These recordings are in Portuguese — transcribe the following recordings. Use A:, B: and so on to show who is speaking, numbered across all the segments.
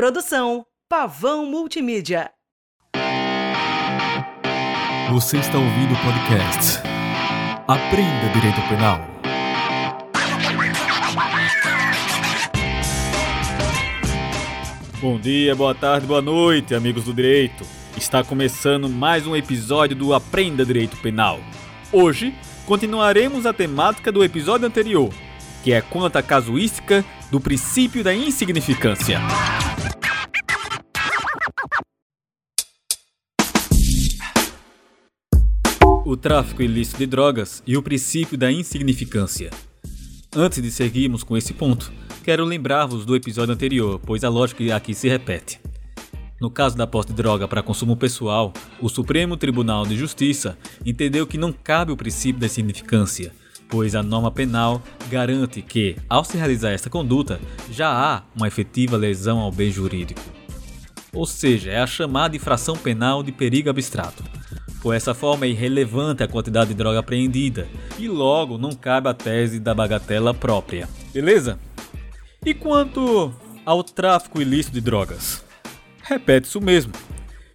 A: Produção Pavão Multimídia.
B: Você está ouvindo o podcast Aprenda Direito Penal.
C: Bom dia, boa tarde, boa noite, amigos do direito. Está começando mais um episódio do Aprenda Direito Penal. Hoje continuaremos a temática do episódio anterior, que é quanto à casuística do princípio da insignificância. O tráfico ilícito de drogas e o princípio da insignificância. Antes de seguirmos com esse ponto, quero lembrar-vos do episódio anterior, pois a lógica aqui se repete. No caso da posse de droga para consumo pessoal, o Supremo Tribunal de Justiça entendeu que não cabe o princípio da insignificância, pois a norma penal garante que, ao se realizar esta conduta, já há uma efetiva lesão ao bem jurídico. Ou seja, é a chamada infração penal de perigo abstrato. Por essa forma é irrelevante a quantidade de droga apreendida e logo não cabe a tese da bagatela própria. Beleza? E quanto ao tráfico ilícito de drogas? Repete-se o mesmo.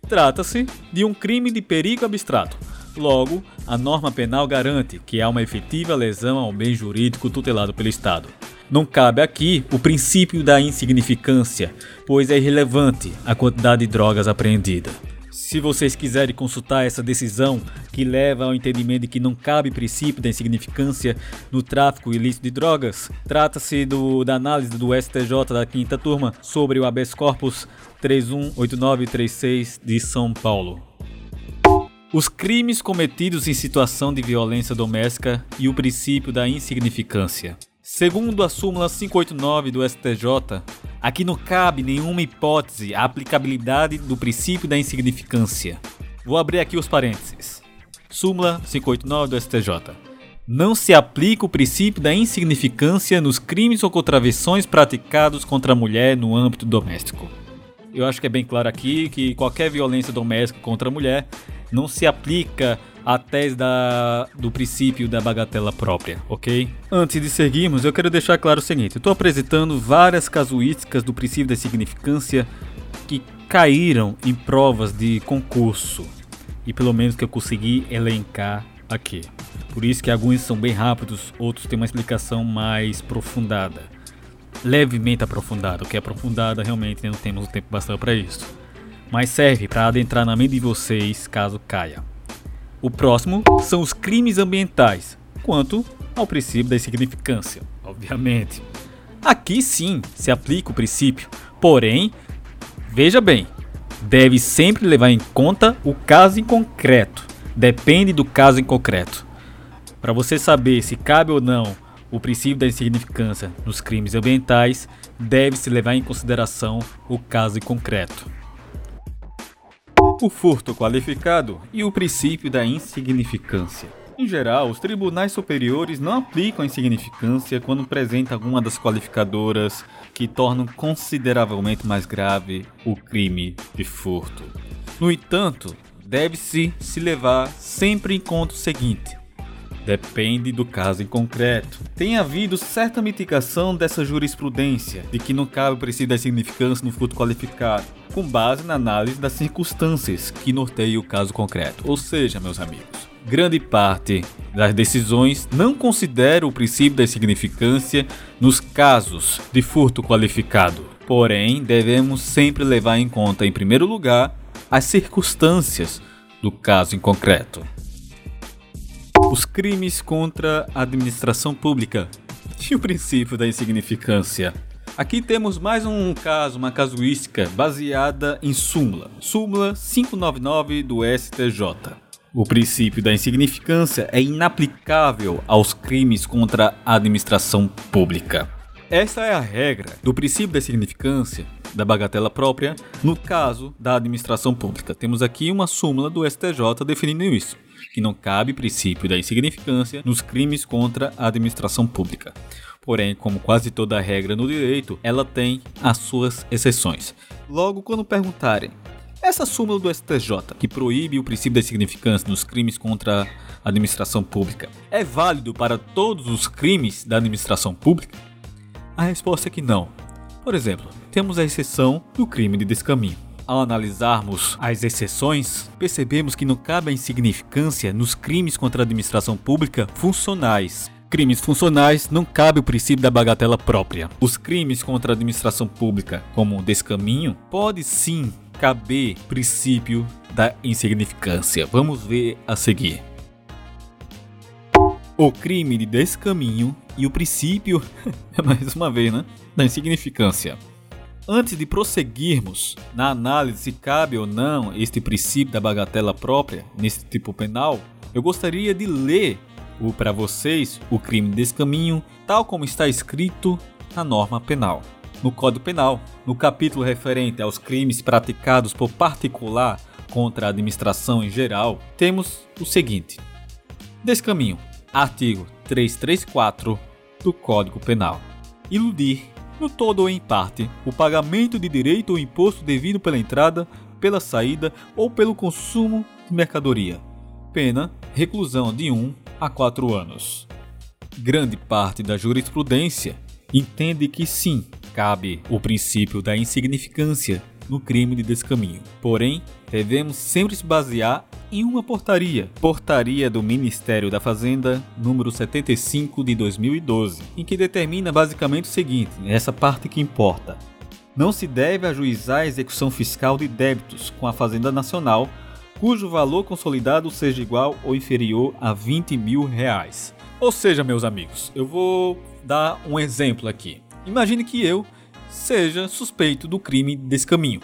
C: Trata-se de um crime de perigo abstrato. Logo, a norma penal garante que há uma efetiva lesão ao bem jurídico tutelado pelo Estado. Não cabe aqui o princípio da insignificância, pois é irrelevante a quantidade de drogas apreendida. Se vocês quiserem consultar essa decisão que leva ao entendimento de que não cabe princípio da insignificância no tráfico ilícito de drogas, trata-se da análise do STJ da quinta turma sobre o habeas corpus 318936 de São Paulo. Os crimes cometidos em situação de violência doméstica e o princípio da insignificância. Segundo a súmula 589 do STJ, aqui não cabe nenhuma hipótese a aplicabilidade do princípio da insignificância. Vou abrir aqui os parênteses. Súmula 589 do STJ. Não se aplica o princípio da insignificância nos crimes ou contravenções praticados contra a mulher no âmbito doméstico. Eu acho que é bem claro aqui que qualquer violência doméstica contra a mulher não se aplica a tese da, do princípio da bagatela própria, ok? Antes de seguirmos, eu quero deixar claro o seguinte: estou apresentando várias casuísticas do princípio da significância que caíram em provas de concurso e pelo menos que eu consegui elencar aqui. Por isso que alguns são bem rápidos, outros têm uma explicação mais aprofundada. Levemente aprofundada, o que é aprofundada realmente não temos tempo bastante para isso. Mas serve para adentrar na mente de vocês caso caia. O próximo são os crimes ambientais, quanto ao princípio da insignificância, obviamente. Aqui sim se aplica o princípio, porém, veja bem, deve sempre levar em conta o caso em concreto. Depende do caso em concreto. Para você saber se cabe ou não o princípio da insignificância nos crimes ambientais, deve-se levar em consideração o caso em concreto o furto qualificado e o princípio da insignificância. Em geral, os tribunais superiores não aplicam a insignificância quando apresenta alguma das qualificadoras que tornam consideravelmente mais grave o crime de furto. No entanto, deve-se se levar sempre em conta o seguinte: Depende do caso em concreto. Tem havido certa mitigação dessa jurisprudência de que não cabe o princípio da significância no furto qualificado, com base na análise das circunstâncias que norteiam o caso concreto. Ou seja, meus amigos, grande parte das decisões não considera o princípio da significância nos casos de furto qualificado. Porém, devemos sempre levar em conta, em primeiro lugar, as circunstâncias do caso em concreto. Os crimes contra a administração pública e o princípio da insignificância. Aqui temos mais um caso, uma casuística baseada em súmula. Súmula 599 do STJ. O princípio da insignificância é inaplicável aos crimes contra a administração pública. Essa é a regra do princípio da significância da bagatela própria no caso da administração pública. Temos aqui uma súmula do STJ definindo isso que não cabe princípio da insignificância nos crimes contra a administração pública. Porém, como quase toda regra no direito, ela tem as suas exceções. Logo, quando perguntarem, essa súmula do STJ, que proíbe o princípio da insignificância nos crimes contra a administração pública, é válido para todos os crimes da administração pública? A resposta é que não, Por exemplo, temos a exceção do crime de descaminho. Ao analisarmos as exceções, percebemos que não cabe a insignificância nos crimes contra a administração pública funcionais. Crimes funcionais não cabe o princípio da bagatela própria. Os crimes contra a administração pública, como descaminho, pode sim caber princípio da insignificância. Vamos ver a seguir. O crime de descaminho e o princípio, mais uma vez, né, da insignificância. Antes de prosseguirmos na análise se cabe ou não este princípio da bagatela própria nesse tipo penal, eu gostaria de ler para vocês o crime de descaminho tal como está escrito na norma penal. No Código Penal, no capítulo referente aos crimes praticados por particular contra a administração em geral, temos o seguinte: Descaminho Artigo 334 do Código Penal. Iludir, no todo ou em parte, o pagamento de direito ou imposto devido pela entrada, pela saída ou pelo consumo de mercadoria. Pena: reclusão de 1 a 4 anos. Grande parte da jurisprudência entende que sim, cabe o princípio da insignificância no crime de descaminho. Porém, devemos sempre se basear em uma portaria, Portaria do Ministério da Fazenda, número 75 de 2012, em que determina basicamente o seguinte, essa parte que importa. Não se deve ajuizar a execução fiscal de débitos com a Fazenda Nacional cujo valor consolidado seja igual ou inferior a 20 mil reais. Ou seja, meus amigos, eu vou dar um exemplo aqui. Imagine que eu seja suspeito do crime desse caminho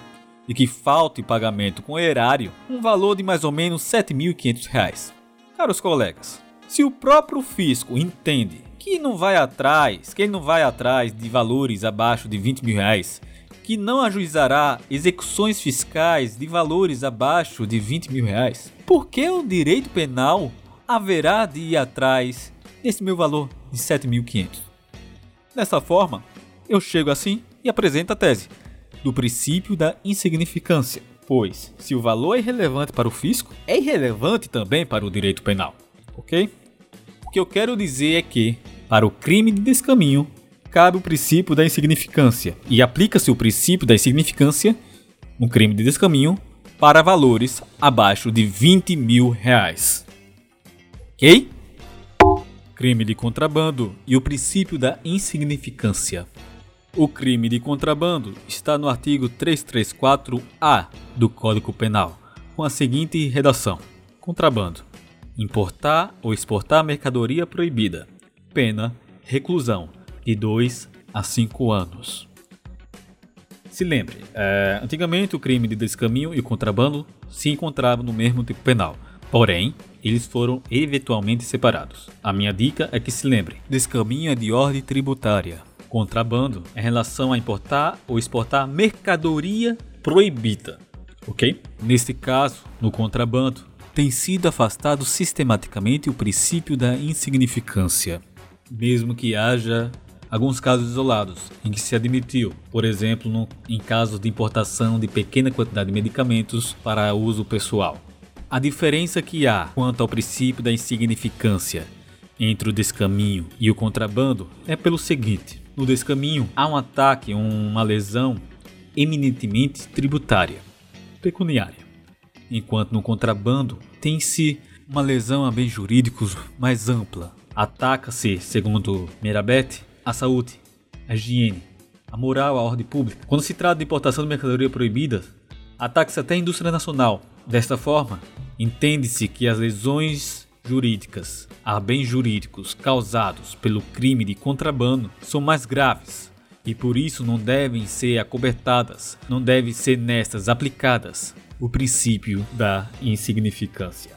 C: e que falte pagamento com erário um valor de mais ou menos R$ 7.500. Caros colegas, se o próprio fisco entende que não vai atrás, que ele não vai atrás de valores abaixo de 20 mil reais, que não ajuizará execuções fiscais de valores abaixo de 20 mil reais, por que o direito penal haverá de ir atrás desse meu valor de 7.500? Dessa forma, eu chego assim e apresento a tese do princípio da insignificância, pois se o valor é irrelevante para o fisco, é irrelevante também para o direito penal, ok? O que eu quero dizer é que, para o crime de descaminho, cabe o princípio da insignificância e aplica-se o princípio da insignificância no crime de descaminho para valores abaixo de 20 mil reais. Ok? Crime de contrabando e o princípio da insignificância. O crime de contrabando está no artigo 334-A do Código Penal, com a seguinte redação: Contrabando: importar ou exportar mercadoria proibida. Pena: reclusão de 2 a 5 anos. Se lembre, é, antigamente o crime de descaminho e contrabando se encontravam no mesmo tipo penal, porém eles foram eventualmente separados. A minha dica é que se lembre: descaminho é de ordem tributária, Contrabando é relação a importar ou exportar mercadoria proibida, ok? Neste caso, no contrabando, tem sido afastado sistematicamente o princípio da insignificância, mesmo que haja alguns casos isolados em que se admitiu, por exemplo, no, em casos de importação de pequena quantidade de medicamentos para uso pessoal. A diferença que há quanto ao princípio da insignificância entre o descaminho e o contrabando é pelo seguinte: no descaminho há um ataque, uma lesão eminentemente tributária, pecuniária, enquanto no contrabando tem-se uma lesão a bens jurídicos mais ampla. Ataca-se, segundo Mirabete, a saúde, a higiene, a moral, a ordem pública. Quando se trata de importação de mercadoria proibida, ataca-se até a indústria nacional. Desta forma, entende-se que as lesões jurídicas a bens jurídicos causados pelo crime de contrabando são mais graves e por isso não devem ser acobertadas, não deve ser nestas aplicadas o princípio da insignificância.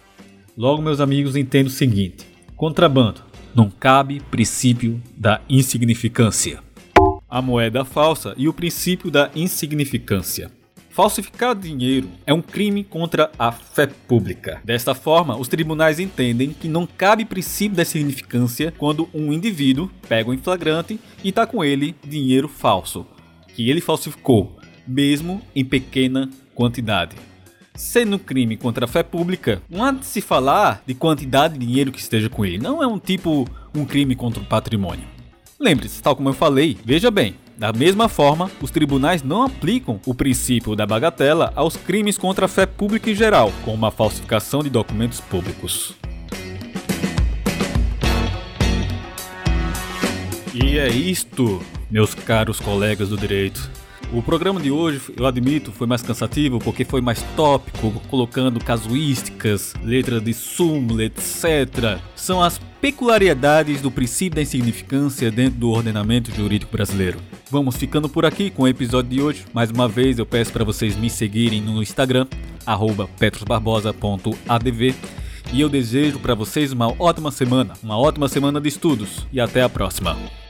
C: Logo, meus amigos, entendo o seguinte: contrabando não cabe princípio da insignificância. A moeda falsa e o princípio da insignificância. Falsificar dinheiro é um crime contra a fé pública. Desta forma, os tribunais entendem que não cabe princípio da significância quando um indivíduo pega um flagrante e está com ele dinheiro falso, que ele falsificou, mesmo em pequena quantidade. Sendo um crime contra a fé pública, não há de se falar de quantidade de dinheiro que esteja com ele. Não é um tipo um crime contra o patrimônio. Lembre-se, tal como eu falei, veja bem, Da mesma forma, os tribunais não aplicam o princípio da bagatela aos crimes contra a fé pública em geral, como a falsificação de documentos públicos. E é isto, meus caros colegas do direito. O programa de hoje, eu admito, foi mais cansativo porque foi mais tópico, colocando casuísticas, letras de súmula, etc. São as peculiaridades do princípio da insignificância dentro do ordenamento jurídico brasileiro. Vamos ficando por aqui com o episódio de hoje. Mais uma vez eu peço para vocês me seguirem no Instagram, petrosbarbosa.adv. E eu desejo para vocês uma ótima semana, uma ótima semana de estudos e até a próxima.